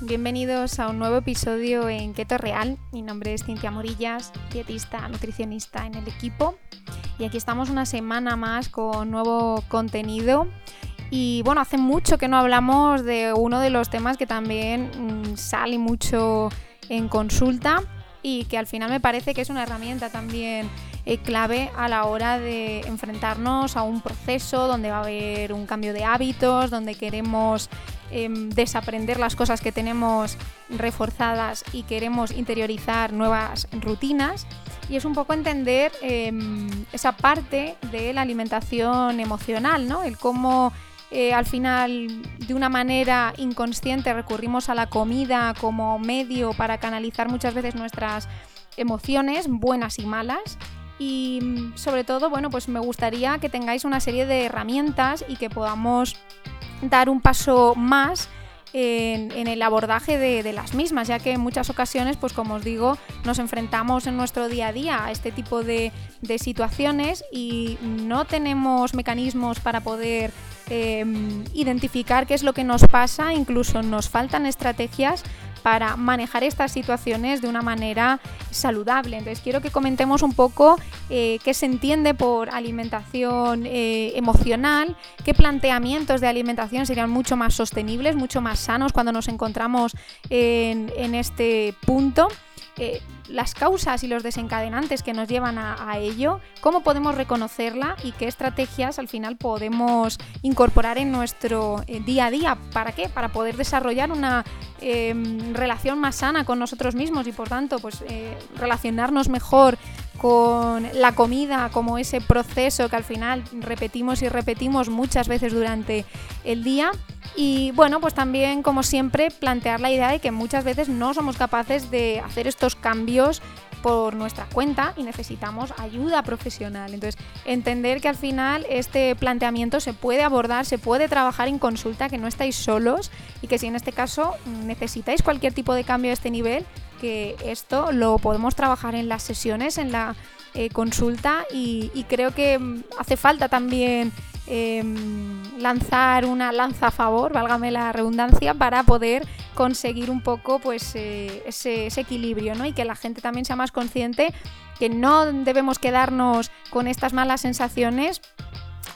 Bienvenidos a un nuevo episodio en Keto Real. Mi nombre es Cintia Morillas, dietista, nutricionista en el equipo. Y aquí estamos una semana más con nuevo contenido. Y bueno, hace mucho que no hablamos de uno de los temas que también mm, sale mucho en consulta y que al final me parece que es una herramienta también eh, clave a la hora de enfrentarnos a un proceso donde va a haber un cambio de hábitos, donde queremos em, desaprender las cosas que tenemos reforzadas y queremos interiorizar nuevas rutinas. Y es un poco entender em, esa parte de la alimentación emocional, ¿no? El cómo eh, al final de una manera inconsciente recurrimos a la comida como medio para canalizar muchas veces nuestras emociones, buenas y malas. Y mm, sobre todo, bueno, pues me gustaría que tengáis una serie de herramientas y que podamos dar un paso más en, el abordaje de, las mismas, ya que en muchas ocasiones, pues como os digo, nos enfrentamos en nuestro día a día a este tipo de, situaciones y no tenemos mecanismos para poder em, identificar qué es lo que nos pasa, incluso nos faltan estrategias para manejar estas situaciones de una manera saludable. Entonces quiero que comentemos un poco eh, qué se entiende por alimentación eh, emocional, qué planteamientos de alimentación serían mucho más sostenibles, mucho más sanos cuando nos encontramos en, en este punto. Las causas y los desencadenantes que nos llevan a, ello, cómo podemos reconocerla y qué estrategias al final podemos incorporar en nuestro eh, día a día. ¿Para qué? Para poder desarrollar una em, relación más sana con nosotros mismos y por tanto pues eh, relacionarnos mejor con la comida como ese proceso que al final repetimos y repetimos muchas veces durante el día. Y bueno, pues también, como siempre, plantear la idea de que muchas veces no somos capaces de hacer estos cambios por nuestra cuenta y necesitamos ayuda profesional. Entonces, entender que al final este planteamiento se puede abordar, se puede trabajar en consulta, que no estáis solos y que si en este caso necesitáis cualquier tipo de cambio a este nivel, que esto lo podemos trabajar en las sesiones, en la eh, consulta y, creo que mm, hace falta también em, lanzar una lanza a favor, válgame la redundancia, para poder conseguir un poco pues eh, ese, equilibrio ¿no? y que la gente también sea más consciente que no debemos quedarnos con estas malas sensaciones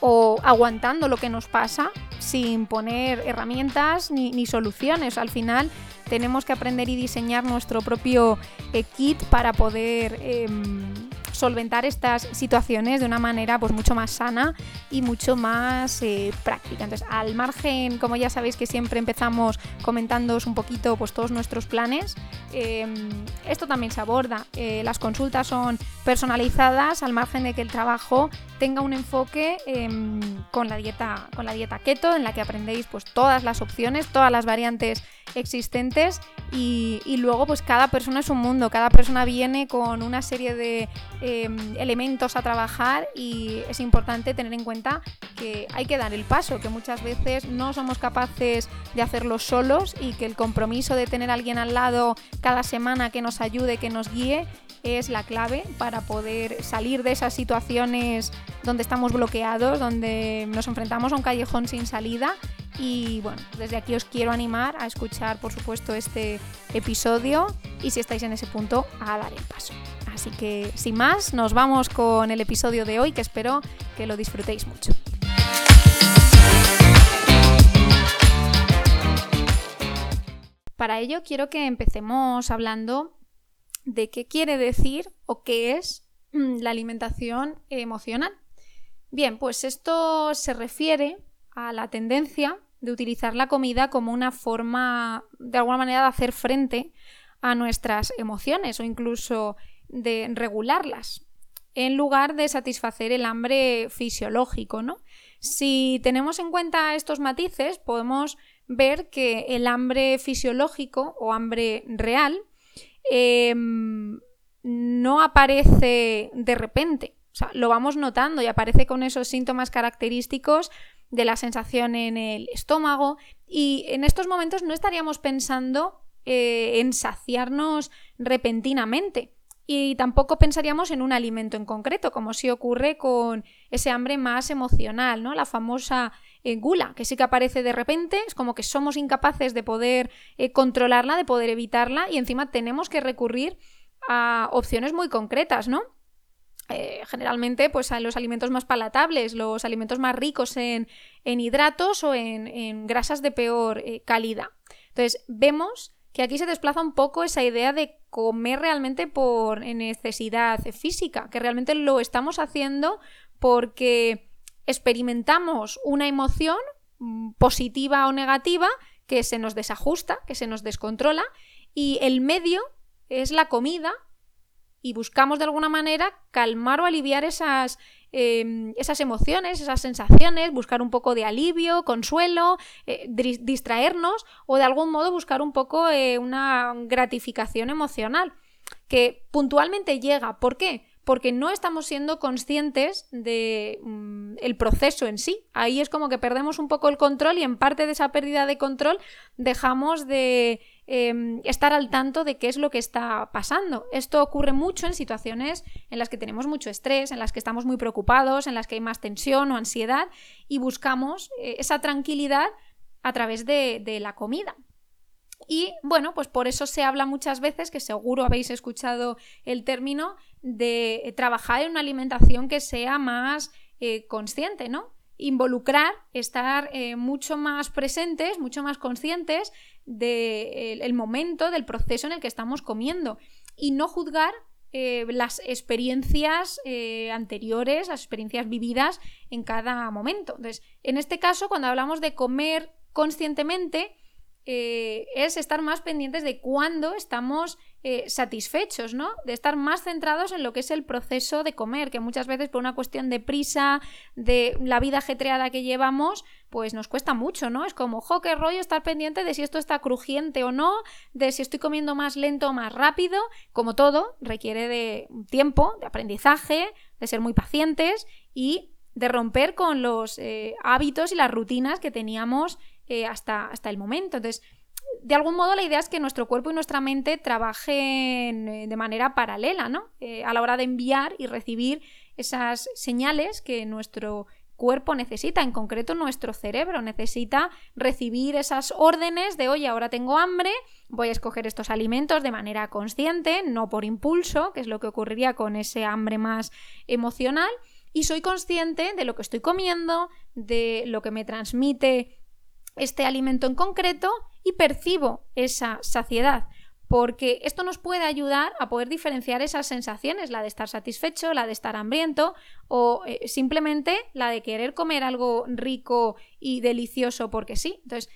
o aguantando lo que nos pasa sin poner herramientas ni, soluciones. Al final tenemos que aprender y diseñar nuestro propio eh, kit para poder em, solventar estas situaciones de una manera pues mucho más sana y mucho más eh, práctica. Entonces, al margen, como ya sabéis que siempre empezamos comentándoos un poquito pues todos nuestros planes, em, esto también se aborda. Eh, las consultas son personalizadas al margen de que el trabajo tenga un enfoque em, con la dieta con la dieta keto en la que aprendéis pues todas las opciones, todas las variantes existentes y, luego pues cada persona es un mundo, cada persona viene con una serie de em, elementos a trabajar y es importante tener en cuenta que hay que dar el paso, que muchas veces no somos capaces de hacerlo solos y que el compromiso de tener a alguien al lado cada semana que nos ayude, que nos guíe, es la clave para poder salir de esas situaciones donde estamos bloqueados, donde nos enfrentamos a un callejón sin salida y bueno, desde aquí os quiero animar a escuchar, por supuesto, este episodio y si estáis en ese punto, a dar el paso. Así que, sin más, nos vamos con el episodio de hoy, que espero que lo disfrutéis mucho. Para ello quiero que empecemos hablando de qué quiere decir o qué es mm, la alimentación emocional. Bien, pues esto se refiere a la tendencia de utilizar la comida como una forma, de alguna manera, de hacer frente a nuestras emociones o incluso de regularlas, en lugar de satisfacer el hambre fisiológico, ¿no? Si tenemos en cuenta estos matices, podemos ver que el hambre fisiológico o hambre real em, no aparece de repente. Lo vamos notando y aparece con esos síntomas característicos de la sensación en el estómago y en estos momentos no estaríamos pensando eh, en saciarnos repentinamente. Y tampoco pensaríamos en un alimento en concreto, como si ocurre con ese hambre más emocional, ¿no? La famosa eh, gula, que sí que aparece de repente, es como que somos incapaces de poder eh, controlarla, de poder evitarla, y encima tenemos que recurrir a opciones muy concretas, ¿no? Eh, generalmente, pues a los alimentos más palatables, los alimentos más ricos en, hidratos o en, grasas de peor calidad. Entonces, vemos que aquí se desplaza un poco esa idea de comer realmente por necesidad física, que realmente lo estamos haciendo porque experimentamos una emoción mm, positiva o negativa que se nos desajusta, que se nos descontrola, y el medio es la comida y buscamos de alguna manera calmar o aliviar esas Em, esas emociones, esas sensaciones, buscar un poco de alivio, consuelo, eh, distraernos o de algún modo buscar un poco eh, una gratificación emocional que puntualmente llega. ¿Por qué? Porque no estamos siendo conscientes del mm, el proceso en sí. Ahí es como que perdemos un poco el control y en parte de esa pérdida de control dejamos de Em, estar al tanto de qué es lo que está pasando. Esto ocurre mucho en situaciones en las que tenemos mucho estrés, en las que estamos muy preocupados, en las que hay más tensión o ansiedad y buscamos eh, esa tranquilidad a través de, la comida. Y bueno, pues por eso se habla muchas veces, que seguro habéis escuchado el término, de trabajar en una alimentación que sea más eh, consciente, ¿no? involucrar, estar eh, mucho más presentes, mucho más conscientes del momento, del proceso en el que estamos comiendo y no juzgar eh, las experiencias eh, anteriores, las experiencias vividas en cada momento. Entonces, en este caso, cuando hablamos de comer conscientemente, es estar más pendientes de cuándo estamos eh, satisfechos, ¿no? De estar más centrados en lo que es el proceso de comer, que muchas veces por una cuestión de prisa, de la vida ajetreada que llevamos, pues nos cuesta mucho, ¿no? Es como, jo, qué rollo estar pendiente de si esto está crujiente o no, de si estoy comiendo más lento o más rápido, como todo, requiere de tiempo, de aprendizaje, de ser muy pacientes y de romper con los eh, hábitos y las rutinas que teníamos eh, hasta, hasta el momento. Entonces, de algún modo la idea es que nuestro cuerpo y nuestra mente trabajen eh, de manera paralela, ¿no? Eh, a la hora de enviar y recibir esas señales que nuestro cuerpo necesita, en concreto nuestro cerebro necesita recibir esas órdenes de, oye, ahora tengo hambre, voy a escoger estos alimentos de manera consciente, no por impulso, que es lo que ocurriría con ese hambre más emocional, y soy consciente de lo que estoy comiendo, de lo que me transmite este alimento en concreto y percibo esa saciedad. Porque esto nos puede ayudar a poder diferenciar esas sensaciones, la de estar satisfecho, la de estar hambriento o eh, simplemente la de querer comer algo rico y delicioso porque sí. Entonces,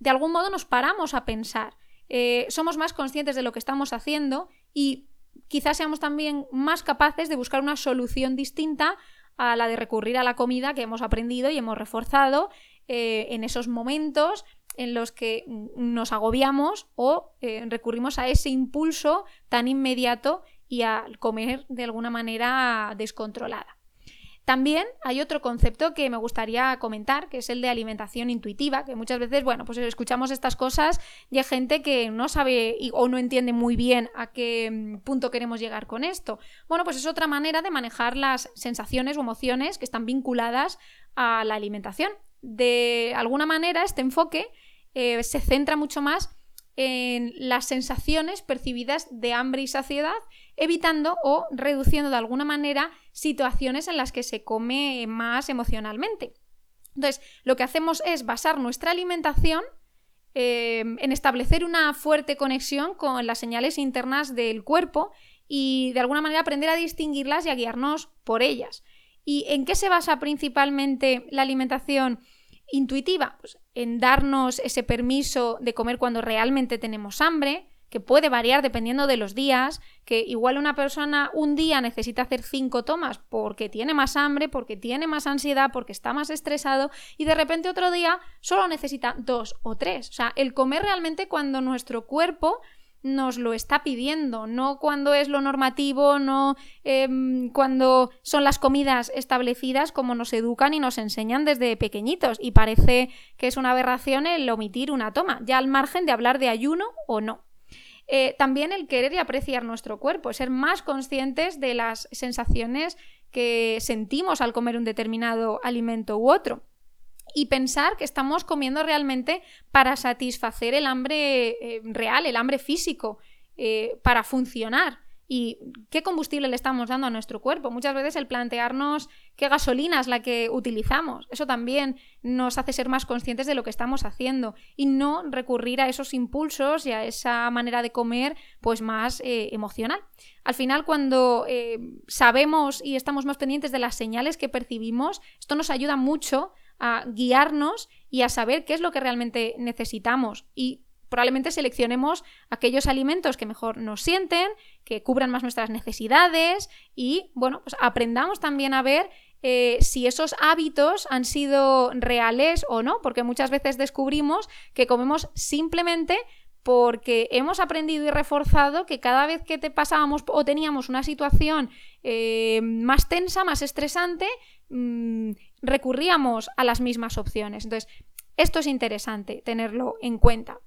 de algún modo nos paramos a pensar, eh, somos más conscientes de lo que estamos haciendo y quizás seamos también más capaces de buscar una solución distinta a la de recurrir a la comida que hemos aprendido y hemos reforzado eh, en esos momentos en los que nos agobiamos o eh, recurrimos a ese impulso tan inmediato y a comer de alguna manera descontrolada. También hay otro concepto que me gustaría comentar, que es el de alimentación intuitiva, que muchas veces, bueno, pues escuchamos estas cosas y hay gente que no sabe o no entiende muy bien a qué mm, punto queremos llegar con esto. Bueno, pues es otra manera de manejar las sensaciones o emociones que están vinculadas a la alimentación de alguna manera este enfoque eh, se centra mucho más en las sensaciones percibidas de hambre y saciedad, evitando o reduciendo de alguna manera situaciones en las que se come más emocionalmente. Entonces, lo que hacemos es basar nuestra alimentación eh, en establecer una fuerte conexión con las señales internas del cuerpo y de alguna manera aprender a distinguirlas y a guiarnos por ellas. ¿Y en qué se basa principalmente la alimentación intuitiva? Pues en darnos ese permiso de comer cuando realmente tenemos hambre, que puede variar dependiendo de los días, que igual una persona un día necesita hacer cinco tomas porque tiene más hambre, porque tiene más ansiedad, porque está más estresado y de repente otro día solo necesita dos o tres. O sea, el comer realmente cuando nuestro cuerpo nos lo está pidiendo, no cuando es lo normativo, no em, cuando son las comidas establecidas como nos educan y nos enseñan desde pequeñitos. Y parece que es una aberración el omitir una toma, ya al margen de hablar de ayuno o no. Eh, también el querer y apreciar nuestro cuerpo, ser más conscientes de las sensaciones que sentimos al comer un determinado alimento u otro. Y pensar que estamos comiendo realmente para satisfacer el hambre eh, real, el hambre físico, eh, para funcionar y qué combustible le estamos dando a nuestro cuerpo. Muchas veces el plantearnos qué gasolina es la que utilizamos, eso también nos hace ser más conscientes de lo que estamos haciendo y no recurrir a esos impulsos y a esa manera de comer pues más eh, emocional. Al final, cuando sabemos y estamos más pendientes de las señales que percibimos, esto nos ayuda mucho a guiarnos y a saber qué es lo que realmente necesitamos. Y probablemente seleccionemos aquellos alimentos que mejor nos sienten, que cubran más nuestras necesidades y, bueno, pues aprendamos también a ver eh, si esos hábitos han sido reales o no, porque muchas veces descubrimos que comemos simplemente porque hemos aprendido y reforzado que cada vez que te pasábamos o teníamos una situación eh, más tensa, más estresante, mm, recurríamos a las mismas opciones. Entonces, esto es interesante tenerlo en cuenta.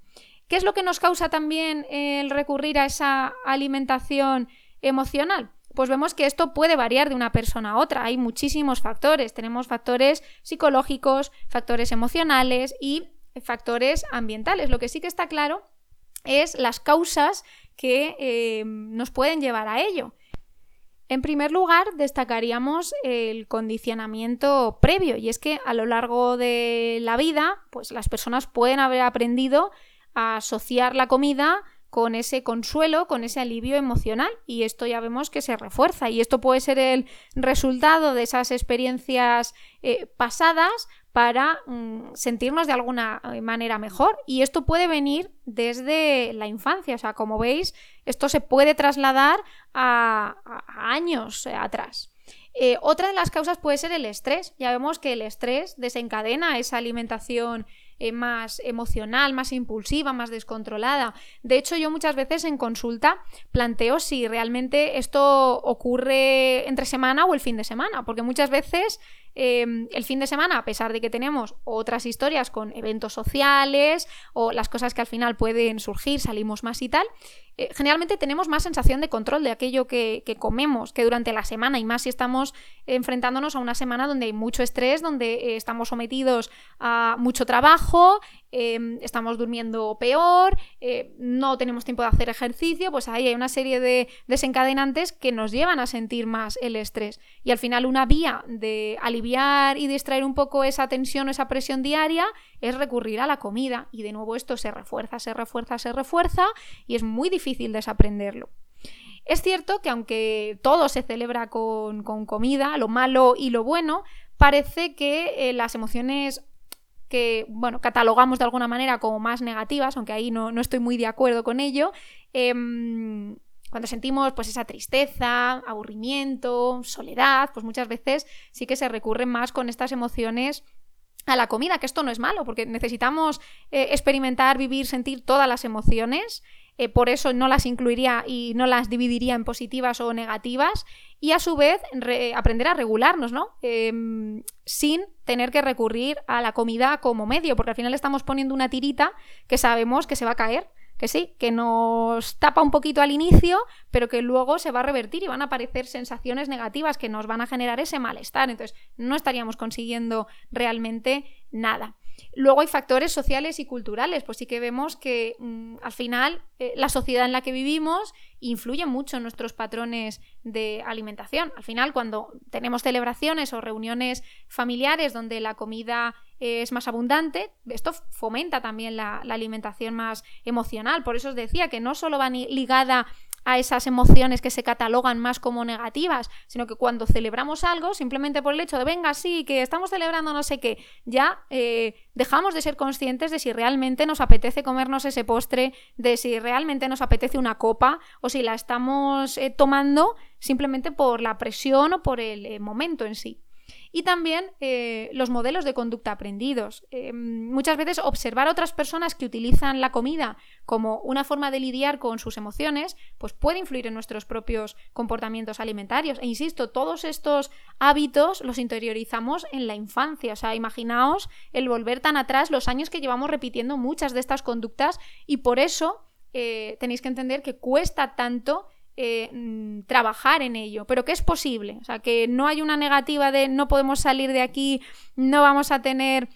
¿Qué es lo que nos causa también el recurrir a esa alimentación emocional? Pues vemos que esto puede variar de una persona a otra. Hay muchísimos factores. Tenemos factores psicológicos, factores emocionales y factores ambientales. Lo que sí que está claro es las causas que eh, nos pueden llevar a ello. En primer lugar, destacaríamos el condicionamiento previo, y es que a lo largo de la vida, pues las personas pueden haber aprendido a asociar la comida con ese consuelo, con ese alivio emocional y esto ya vemos que se refuerza y esto puede ser el resultado de esas experiencias eh, pasadas para mm, sentirnos de alguna eh, manera mejor y esto puede venir desde la infancia, o sea, como veis, esto se puede trasladar a, años eh, atrás. otra de las causas puede ser el estrés. Ya vemos que el estrés desencadena esa alimentación eh, más emocional, más impulsiva, más descontrolada. De hecho, yo muchas veces en consulta planteo si realmente esto ocurre entre semana o el fin de semana, porque muchas veces Em, el fin de semana, a pesar de que tenemos otras historias con eventos sociales o las cosas que al final pueden surgir, salimos más y tal, eh, generalmente tenemos más sensación de control de aquello que, comemos que durante la semana y más si estamos enfrentándonos a una semana donde hay mucho estrés, donde eh, estamos sometidos a mucho trabajo, em, estamos durmiendo peor, eh, no tenemos tiempo de hacer ejercicio, pues ahí hay una serie de desencadenantes que nos llevan a sentir más el estrés. Y al final una vía de aliviar y distraer un poco esa tensión o esa presión diaria es recurrir a la comida. Y de nuevo esto se refuerza, se refuerza, se refuerza y es muy difícil desaprenderlo. Es cierto que aunque todo se celebra con, comida, lo malo y lo bueno, parece que eh, las emociones que, bueno, catalogamos de alguna manera como más negativas, aunque ahí no, estoy muy de acuerdo con ello, em, cuando sentimos pues esa tristeza, aburrimiento, soledad, pues muchas veces sí que se recurre más con estas emociones a la comida, que esto no es malo, porque necesitamos eh, experimentar, vivir, sentir todas las emociones, eh, por eso no las incluiría y no las dividiría en positivas o negativas, y a su vez aprender a regularnos, ¿no? Em, sin tener que recurrir a la comida como medio, porque al final estamos poniendo una tirita que sabemos que se va a caer que sí, que nos tapa un poquito al inicio, pero que luego se va a revertir y van a aparecer sensaciones negativas que nos van a generar ese malestar. Entonces, no estaríamos consiguiendo realmente nada. Luego hay factores sociales y culturales, pues sí que vemos que mm, al final eh, la sociedad en la que vivimos influye mucho en nuestros patrones de alimentación. Al final, cuando tenemos celebraciones o reuniones familiares donde la comida es más abundante, esto fomenta también la, la alimentación más emocional. Por eso os decía que no solo va ligada a esas emociones que se catalogan más como negativas, sino que cuando celebramos algo, simplemente por el hecho de, venga, sí, que estamos celebrando no sé qué, ya eh, dejamos de ser conscientes de si realmente nos apetece comernos ese postre, de si realmente nos apetece una copa o si la estamos eh, tomando simplemente por la presión o por el eh, momento en sí. Y también eh, los modelos de conducta aprendidos. Eh, muchas veces observar a otras personas que utilizan la comida como una forma de lidiar con sus emociones, pues puede influir en nuestros propios comportamientos alimentarios. E insisto, todos estos hábitos los interiorizamos en la infancia. O sea, imaginaos el volver tan atrás los años que llevamos repitiendo muchas de estas conductas y por eso eh, tenéis que entender que cuesta tanto eh, mm, trabajar en ello, pero que es posible, o sea, que no hay una negativa de no podemos salir de aquí, no vamos a tener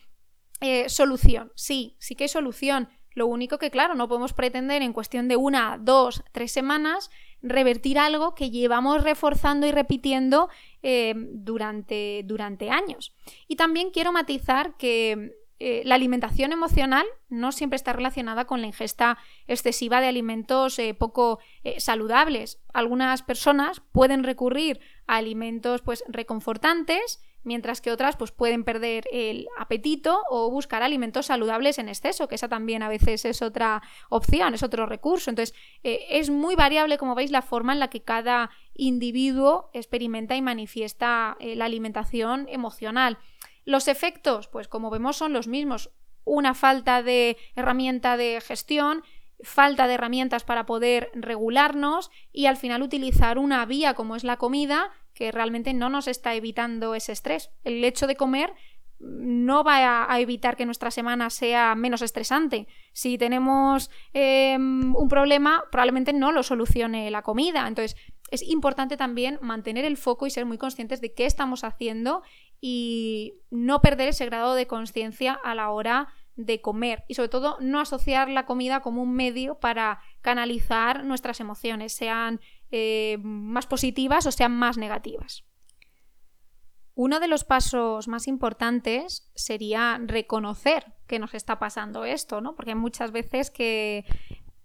eh, solución. Sí, sí que hay solución. Lo único que, claro, no podemos pretender en cuestión de una, dos, tres semanas revertir algo que llevamos reforzando y repitiendo durante, durante años. Y también quiero matizar que eh, la alimentación emocional no siempre está relacionada con la ingesta excesiva de alimentos eh, poco eh, saludables. Algunas personas pueden recurrir a alimentos pues, reconfortantes, mientras que otras pues, pueden perder el apetito o buscar alimentos saludables en exceso, que esa también a veces es otra opción, es otro recurso. Entonces, es muy variable, como veis, la forma en la que cada individuo experimenta y manifiesta la alimentación emocional. Los efectos, pues como vemos, son los mismos. Una falta de herramienta de gestión, falta de herramientas para poder regularnos y al final utilizar una vía como es la comida que realmente no nos está evitando ese estrés. El hecho de comer no va a evitar que nuestra semana sea menos estresante. Si tenemos em, un problema, probablemente no lo solucione la comida. Entonces, es importante también mantener el foco y ser muy conscientes de qué estamos haciendo y no perder ese grado de conciencia a la hora de comer y sobre todo no asociar la comida como un medio para canalizar nuestras emociones, sean eh, más positivas o sean más negativas. Uno de los pasos más importantes sería reconocer que nos está pasando esto, ¿no? Porque muchas veces que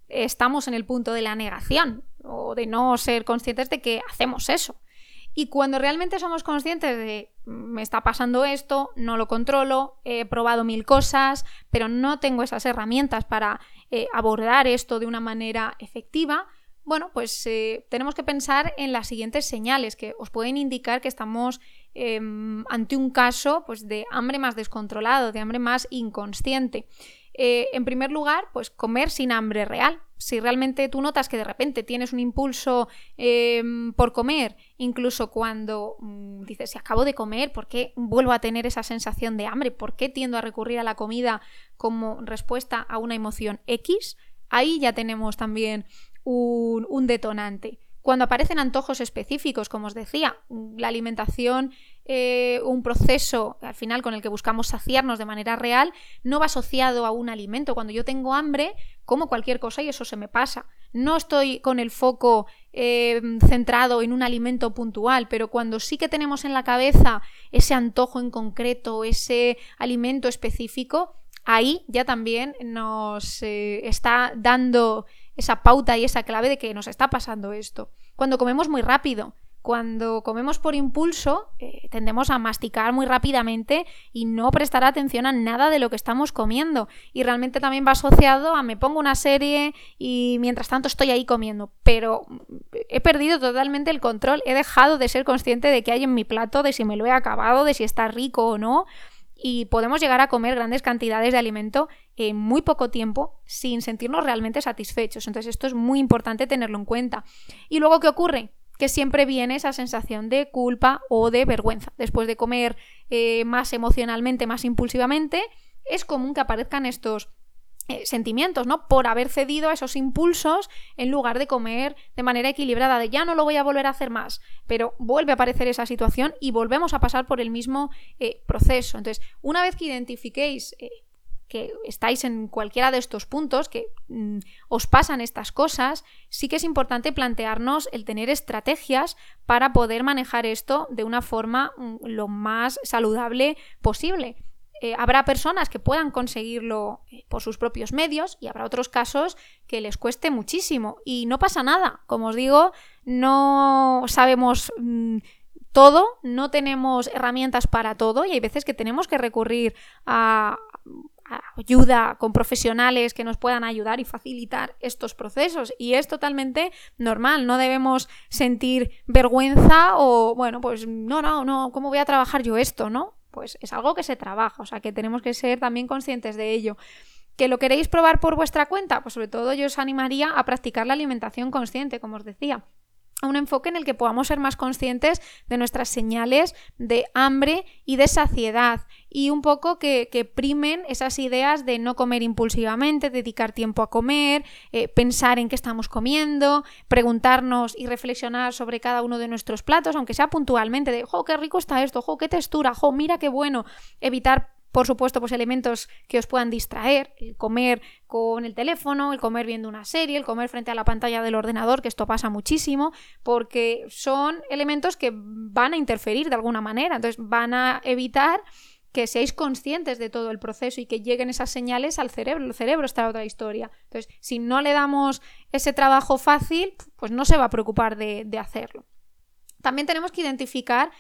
estamos en el punto de la negación o de no ser conscientes de que hacemos eso. Y cuando realmente somos conscientes de me está pasando esto, no lo controlo, he probado mil cosas, pero no tengo esas herramientas para eh, abordar esto de una manera efectiva, bueno, pues eh, tenemos que pensar en las siguientes señales que os pueden indicar que estamos em, ante un caso pues, de hambre más descontrolado, de hambre más inconsciente. Eh, en primer lugar, pues comer sin hambre real. Si realmente tú notas que de repente tienes un impulso em, por comer, incluso cuando mm, dices, si acabo de comer, ¿por qué vuelvo a tener esa sensación de hambre? ¿Por qué tiendo a recurrir a la comida como respuesta a una emoción X? Ahí ya tenemos también un detonante. Cuando aparecen antojos específicos, como os decía, la alimentación, eh, un proceso al final con el que buscamos saciarnos de manera real, no va asociado a un alimento. Cuando yo tengo hambre, como cualquier cosa y eso se me pasa. No estoy con el foco eh, centrado en un alimento puntual, pero cuando sí que tenemos en la cabeza ese antojo en concreto, ese alimento específico, ahí ya también nos eh, está dando esa pauta y esa clave de que nos está pasando esto. Cuando comemos muy rápido, cuando comemos por impulso, eh, tendemos a masticar muy rápidamente y no prestar atención a nada de lo que estamos comiendo. Y realmente también va asociado a me pongo una serie y mientras tanto estoy ahí comiendo. Pero he perdido totalmente el control, he dejado de ser consciente de qué hay en mi plato, de si me lo he acabado, de si está rico o no y podemos llegar a comer grandes cantidades de alimento en muy poco tiempo sin sentirnos realmente satisfechos. Entonces esto es muy importante tenerlo en cuenta. ¿Y luego qué ocurre? Que siempre viene esa sensación de culpa o de vergüenza. Después de comer eh, más emocionalmente, más impulsivamente, es común que aparezcan estos eh, sentimientos, ¿no? Por haber cedido a esos impulsos en lugar de comer de manera equilibrada, de ya no lo voy a volver a hacer más, pero vuelve a aparecer esa situación y volvemos a pasar por el mismo eh, proceso. Entonces, una vez que identifiquéis que estáis en cualquiera de estos puntos, que mm, os pasan estas cosas, sí que es importante plantearnos el tener estrategias para poder manejar esto de una forma mm, lo más saludable posible. Eh, habrá personas que puedan conseguirlo eh, por sus propios medios y habrá otros casos que les cueste muchísimo. Y no pasa nada. Como os digo, no sabemos mm, todo, no tenemos herramientas para todo y hay veces que tenemos que recurrir a, ayuda con profesionales que nos puedan ayudar y facilitar estos procesos. Y es totalmente normal, no debemos sentir vergüenza o, bueno, pues no, no, no, ¿cómo voy a trabajar yo esto, no? pues es algo que se trabaja, o sea que tenemos que ser también conscientes de ello. ¿Que lo queréis probar por vuestra cuenta? Pues sobre todo yo os animaría a practicar la alimentación consciente, como os decía. A un enfoque en el que podamos ser más conscientes de nuestras señales de hambre y de saciedad y un poco que, primen esas ideas de no comer impulsivamente, dedicar tiempo a comer, eh, pensar en qué estamos comiendo, preguntarnos y reflexionar sobre cada uno de nuestros platos, aunque sea puntualmente, de, ¡jo, qué rico está esto! ¡jo, qué textura! ¡jo, mira qué bueno! Evitar por supuesto, pues elementos que os puedan distraer, el comer con el teléfono, el comer viendo una serie, el comer frente a la pantalla del ordenador, que esto pasa muchísimo, porque son elementos que van a interferir de alguna manera, entonces van a evitar que seáis conscientes de todo el proceso y que lleguen esas señales al cerebro. El cerebro está otra historia. Entonces, si no le damos ese trabajo fácil, pues no se va a preocupar de hacerlo. También tenemos que identificar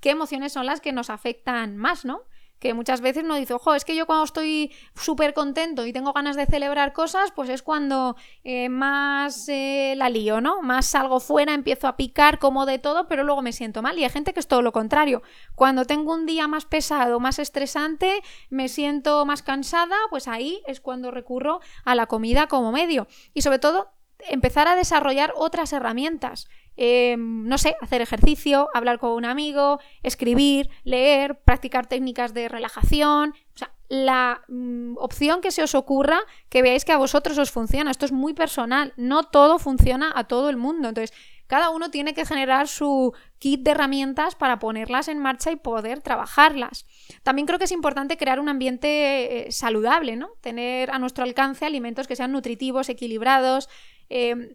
qué emociones son las que nos afectan más, ¿no? Que muchas veces nos dice, ojo, es que yo cuando estoy súper contento y tengo ganas de celebrar cosas, pues es cuando eh, más eh, la lío, ¿no? Más salgo fuera, empiezo a picar como de todo, pero luego me siento mal. Y hay gente que es todo lo contrario. Cuando tengo un día más pesado, más estresante, me siento más cansada, pues ahí es cuando recurro a la comida como medio. Y sobre todo, empezar a desarrollar otras herramientas. Em, no sé, hacer ejercicio, hablar con un amigo, escribir, leer, practicar técnicas de relajación. O sea, la mm, opción que se os ocurra, que veáis que a vosotros os funciona. Esto es muy personal. No todo funciona a todo el mundo. Entonces, cada uno tiene que generar su kit de herramientas para ponerlas en marcha y poder trabajarlas. También creo que es importante crear un ambiente eh, saludable, ¿no? Tener a nuestro alcance alimentos que sean nutritivos, equilibrados. Em,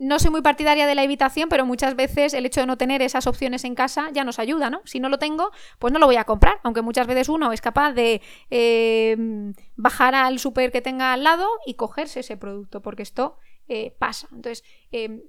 no soy muy partidaria de la evitación, pero muchas veces el hecho de no tener esas opciones en casa ya nos ayuda, ¿no? Si no lo tengo, pues no lo voy a comprar, aunque muchas veces uno es capaz de eh, bajar al súper que tenga al lado y cogerse ese producto, porque esto eh, pasa. Entonces, eh,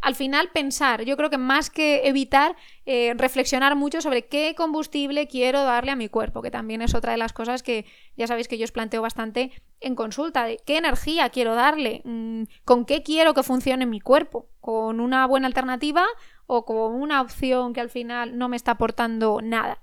al final pensar, yo creo que más que evitar, eh, reflexionar mucho sobre qué combustible quiero darle a mi cuerpo, que también es otra de las cosas que ya sabéis que yo os planteo bastante en consulta, de qué energía quiero darle, mm, con qué quiero que funcione mi cuerpo, con una buena alternativa o con una opción que al final no me está aportando nada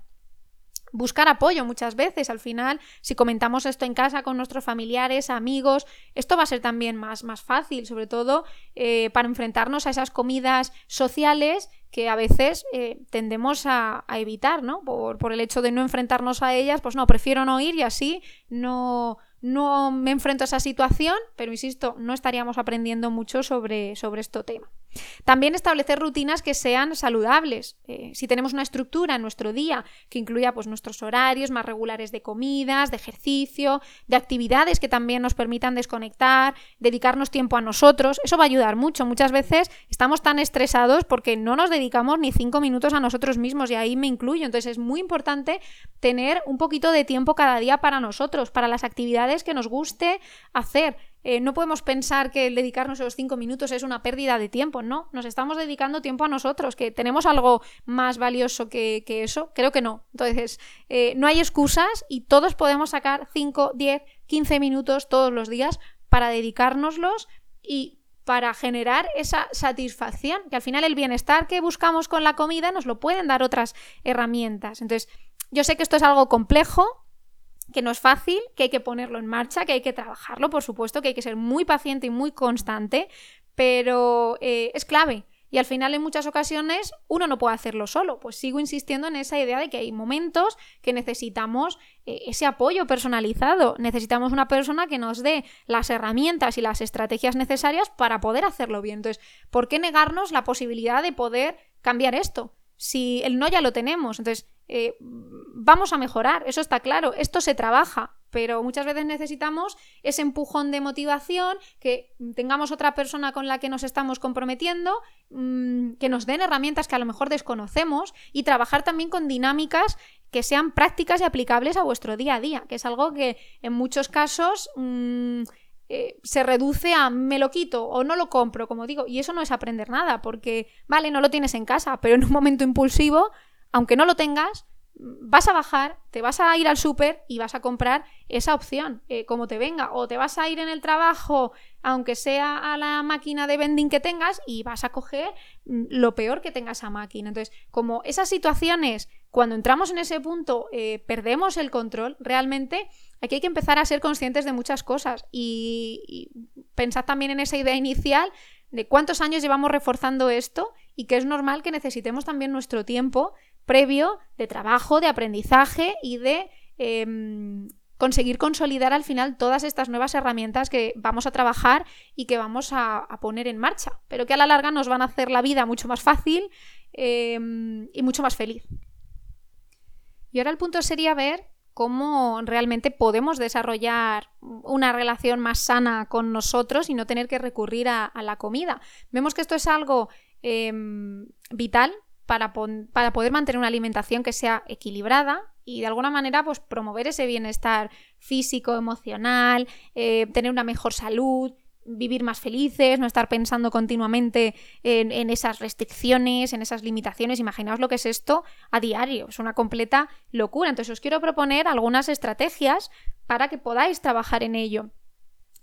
buscar apoyo muchas veces. Al final, si comentamos esto en casa con nuestros familiares, amigos, esto va a ser también más, más fácil, sobre todo eh, para enfrentarnos a esas comidas sociales que a veces eh, tendemos a, evitar, ¿no? Por, el hecho de no enfrentarnos a ellas, pues no, prefiero no ir y así no, no me enfrento a esa situación, pero insisto, no estaríamos aprendiendo mucho sobre, sobre este tema. También establecer rutinas que sean saludables. Eh, si tenemos una estructura en nuestro día que incluya pues, nuestros horarios más regulares de comidas, de ejercicio, de actividades que también nos permitan desconectar, dedicarnos tiempo a nosotros, eso va a ayudar mucho. Muchas veces estamos tan estresados porque no nos dedicamos ni cinco minutos a nosotros mismos y ahí me incluyo. Entonces es muy importante tener un poquito de tiempo cada día para nosotros, para las actividades que nos guste hacer. Eh, no podemos pensar que el dedicarnos esos cinco minutos es una pérdida de tiempo, no. Nos estamos dedicando tiempo a nosotros, que tenemos algo más valioso que, eso. Creo que no. Entonces, eh, no hay excusas y todos podemos sacar 5, 10, 15 minutos todos los días para dedicárnoslos y para generar esa satisfacción, que al final el bienestar que buscamos con la comida nos lo pueden dar otras herramientas. Entonces, yo sé que esto es algo complejo, que no es fácil, que hay que ponerlo en marcha, que hay que trabajarlo, por supuesto, que hay que ser muy paciente y muy constante, pero eh, es clave. Y al final en muchas ocasiones uno no puede hacerlo solo. Pues sigo insistiendo en esa idea de que hay momentos que necesitamos eh, ese apoyo personalizado. Necesitamos una persona que nos dé las herramientas y las estrategias necesarias para poder hacerlo bien. Entonces, ¿por qué negarnos la posibilidad de poder cambiar esto? Si el no ya lo tenemos. Entonces, eh, vamos a mejorar, eso está claro, esto se trabaja, pero muchas veces necesitamos ese empujón de motivación, que tengamos otra persona con la que nos estamos comprometiendo, mm, que nos den herramientas que a lo mejor desconocemos y trabajar también con dinámicas que sean prácticas y aplicables a vuestro día a día, que es algo que en muchos casos... Mm, eh, se reduce a me lo quito o no lo compro, como digo, y eso no es aprender nada, porque vale, no lo tienes en casa, pero en un momento impulsivo aunque no lo tengas, vas a bajar, te vas a ir al súper y vas a comprar esa opción, eh, como te venga. O te vas a ir en el trabajo, aunque sea a la máquina de vending que tengas, y vas a coger mm, lo peor que tenga esa máquina. Entonces, como esas situaciones, cuando entramos en ese punto, eh, perdemos el control, realmente aquí hay que empezar a ser conscientes de muchas cosas. Y, y pensad también en esa idea inicial de cuántos años llevamos reforzando esto y que es normal que necesitemos también nuestro tiempo previo de trabajo, de aprendizaje y de em, conseguir consolidar al final todas estas nuevas herramientas que vamos a trabajar y que vamos a, poner en marcha, pero que a la larga nos van a hacer la vida mucho más fácil em, y mucho más feliz. Y ahora el punto sería ver cómo realmente podemos desarrollar una relación más sana con nosotros y no tener que recurrir a, la comida. Vemos que esto es algo em, vital para, para, poder mantener una alimentación que sea equilibrada y de alguna manera pues promover ese bienestar físico, emocional, eh, tener una mejor salud, vivir más felices, no estar pensando continuamente en, esas restricciones, en esas limitaciones. Imaginaos lo que es esto a diario, es una completa locura. Entonces os quiero proponer algunas estrategias para que podáis trabajar en ello.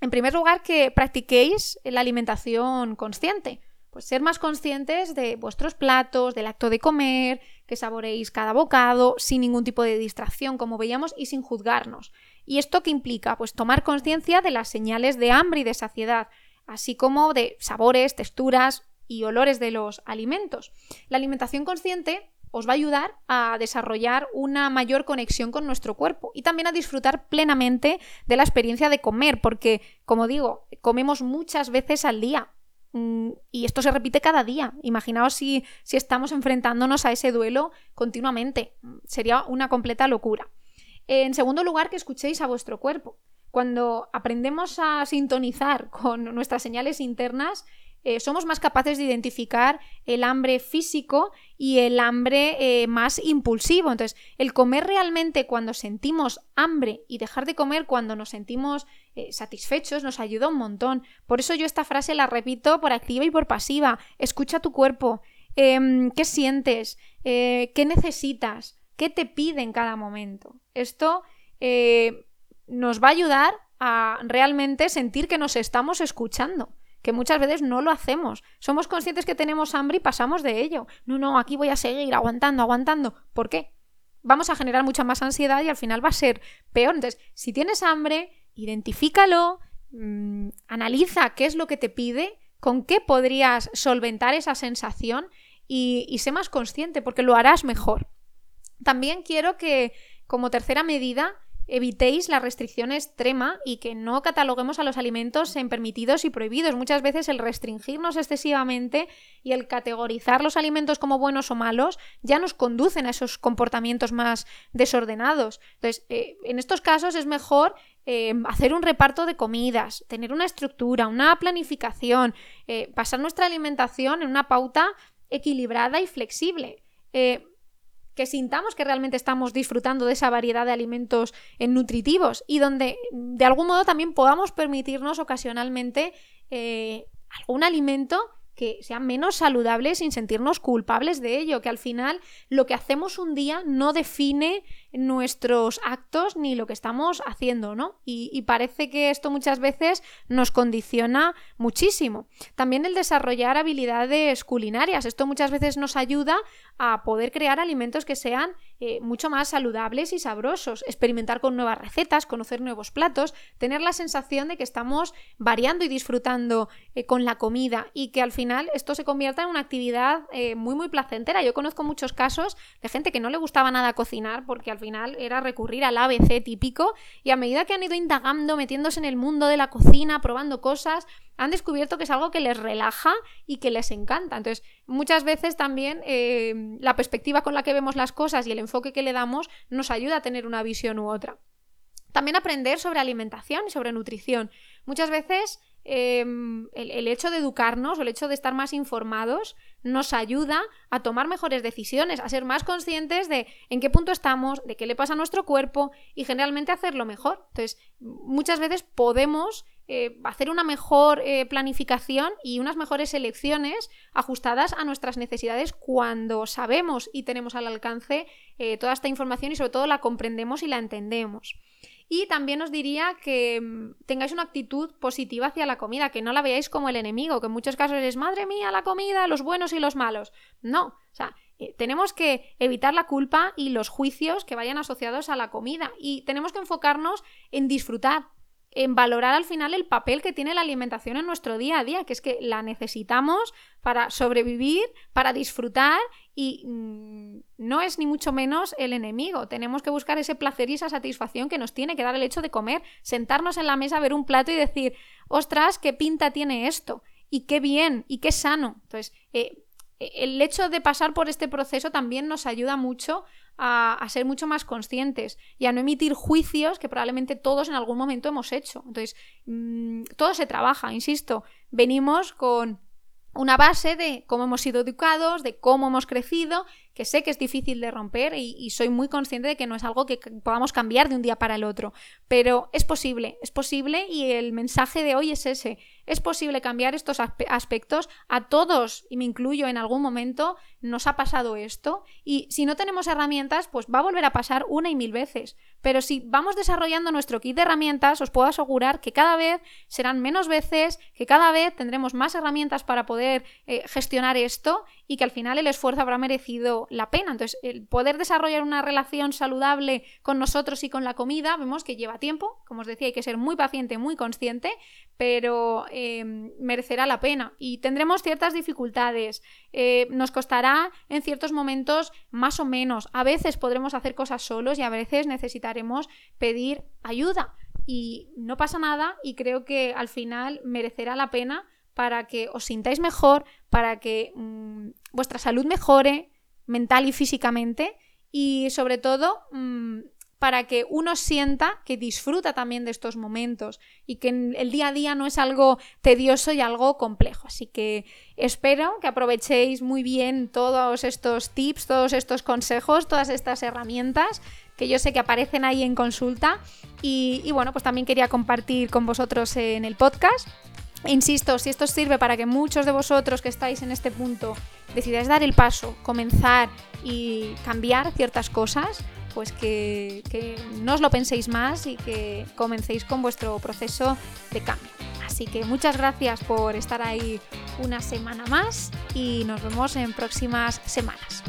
En primer lugar, que practiquéis la alimentación consciente. Pues ser más conscientes de vuestros platos, del acto de comer, que saboreéis cada bocado, sin ningún tipo de distracción, como veíamos, y sin juzgarnos. ¿Y esto qué implica? Pues tomar conciencia de las señales de hambre y de saciedad, así como de sabores, texturas y olores de los alimentos. La alimentación consciente os va a ayudar a desarrollar una mayor conexión con nuestro cuerpo y también a disfrutar plenamente de la experiencia de comer, porque, como digo, comemos muchas veces al día y esto se repite cada día. Imaginaos si, si estamos enfrentándonos a ese duelo continuamente. Sería una completa locura. En segundo lugar, que escuchéis a vuestro cuerpo. Cuando aprendemos a sintonizar con nuestras señales internas, eh, somos más capaces de identificar el hambre físico y el hambre eh, más impulsivo. Entonces, el comer realmente cuando sentimos hambre y dejar de comer cuando nos sentimos eh, satisfechos nos ayuda un montón. Por eso yo esta frase la repito por activa y por pasiva. Escucha tu cuerpo. Em, ¿Qué sientes? ¿Qué necesitas? ¿Qué te pide en cada momento? Esto nos va a ayudar a realmente sentir que nos estamos escuchando que muchas veces no lo hacemos. Somos conscientes que tenemos hambre y pasamos de ello. No, no, aquí voy a seguir aguantando, aguantando. ¿Por qué? Vamos a generar mucha más ansiedad y al final va a ser peor. Entonces, si tienes hambre, identifícalo, mm, analiza qué es lo que te pide, con qué podrías solventar esa sensación y, y sé más consciente porque lo harás mejor. También quiero que, como tercera medida, evitéis la restricción extrema y que no cataloguemos a los alimentos en permitidos y prohibidos. Muchas veces el restringirnos excesivamente y el categorizar los alimentos como buenos o malos ya nos conducen a esos comportamientos más desordenados. Entonces, eh, en estos casos es mejor eh, hacer un reparto de comidas, tener una estructura, una planificación, eh, pasar nuestra alimentación en una pauta equilibrada y flexible que sintamos que realmente estamos disfrutando de esa variedad de alimentos nutritivos y donde de algún modo también podamos permitirnos ocasionalmente eh, algún alimento que sea menos saludable sin sentirnos culpables de ello, que al final lo que hacemos un día no define nuestros actos ni lo que estamos haciendo, ¿no? Y, parece que esto muchas veces nos condiciona muchísimo. También el desarrollar habilidades culinarias, esto muchas veces nos ayuda a poder crear alimentos que sean eh, mucho más saludables y sabrosos, experimentar con nuevas recetas, conocer nuevos platos, tener la sensación de que estamos variando y disfrutando eh, con la comida y que al final esto se convierta en una actividad eh, muy muy placentera. Yo conozco muchos casos de gente que no le gustaba nada cocinar porque al final era recurrir al ABC típico y a medida que han ido indagando, metiéndose en el mundo de la cocina, probando cosas, han descubierto que es algo que les relaja y que les encanta. Entonces, muchas veces también eh, la perspectiva con la que vemos las cosas y el enfoque que le damos nos ayuda a tener una visión u otra. También aprender sobre alimentación y sobre nutrición. Muchas veces Em, el, hecho de educarnos, el hecho de estar más informados, nos ayuda a tomar mejores decisiones, a ser más conscientes de en qué punto estamos, de qué le pasa a nuestro cuerpo y generalmente hacerlo mejor. Entonces, muchas veces podemos eh, hacer una mejor eh, planificación y unas mejores elecciones ajustadas a nuestras necesidades cuando sabemos y tenemos al alcance eh, toda esta información y sobre todo la comprendemos y la entendemos. Y también os diría que mm, tengáis una actitud positiva hacia la comida, que no la veáis como el enemigo, que en muchos casos es madre mía la comida, los buenos y los malos. No, o sea, eh, tenemos que evitar la culpa y los juicios que vayan asociados a la comida y tenemos que enfocarnos en disfrutar, en valorar al final el papel que tiene la alimentación en nuestro día a día, que es que la necesitamos para sobrevivir, para disfrutar y mm, no es ni mucho menos el enemigo. Tenemos que buscar ese placer y esa satisfacción que nos tiene que dar el hecho de comer, sentarnos en la mesa, ver un plato y decir, ostras, qué pinta tiene esto y qué bien y qué sano. Entonces, eh, el hecho de pasar por este proceso también nos ayuda mucho a, ser mucho más conscientes y a no emitir juicios que probablemente todos en algún momento hemos hecho. Entonces, mm, todo se trabaja, insisto, venimos con una base de cómo hemos sido educados, de cómo hemos crecido, que sé que es difícil de romper y, soy muy consciente de que no es algo que podamos cambiar de un día para el otro, pero es posible, es posible y el mensaje de hoy es ese, es posible cambiar estos aspectos. A todos, y me incluyo en algún momento, nos ha pasado esto. Y si no tenemos herramientas, pues va a volver a pasar una y mil veces. Pero si vamos desarrollando nuestro kit de herramientas, os puedo asegurar que cada vez serán menos veces, que cada vez tendremos más herramientas para poder eh, gestionar esto y que al final el esfuerzo habrá merecido la pena. Entonces, el poder desarrollar una relación saludable con nosotros y con la comida, vemos que lleva tiempo, como os decía, hay que ser muy paciente, muy consciente, pero em, merecerá la pena. Y tendremos ciertas dificultades, eh, nos costará en ciertos momentos más o menos, a veces podremos hacer cosas solos y a veces necesitaremos pedir ayuda. Y no pasa nada y creo que al final merecerá la pena para que os sintáis mejor, para que mm, vuestra salud mejore mental y físicamente y sobre todo mm, para que uno sienta que disfruta también de estos momentos y que el día a día no es algo tedioso y algo complejo. Así que espero que aprovechéis muy bien todos estos tips, todos estos consejos, todas estas herramientas que yo sé que aparecen ahí en consulta y, bueno, pues también quería compartir con vosotros en el podcast. Insisto, si esto sirve para que muchos de vosotros que estáis en este punto decidáis dar el paso, comenzar y cambiar ciertas cosas, pues que, no os lo penséis más y que comencéis con vuestro proceso de cambio. Así que muchas gracias por estar ahí una semana más y nos vemos en próximas semanas.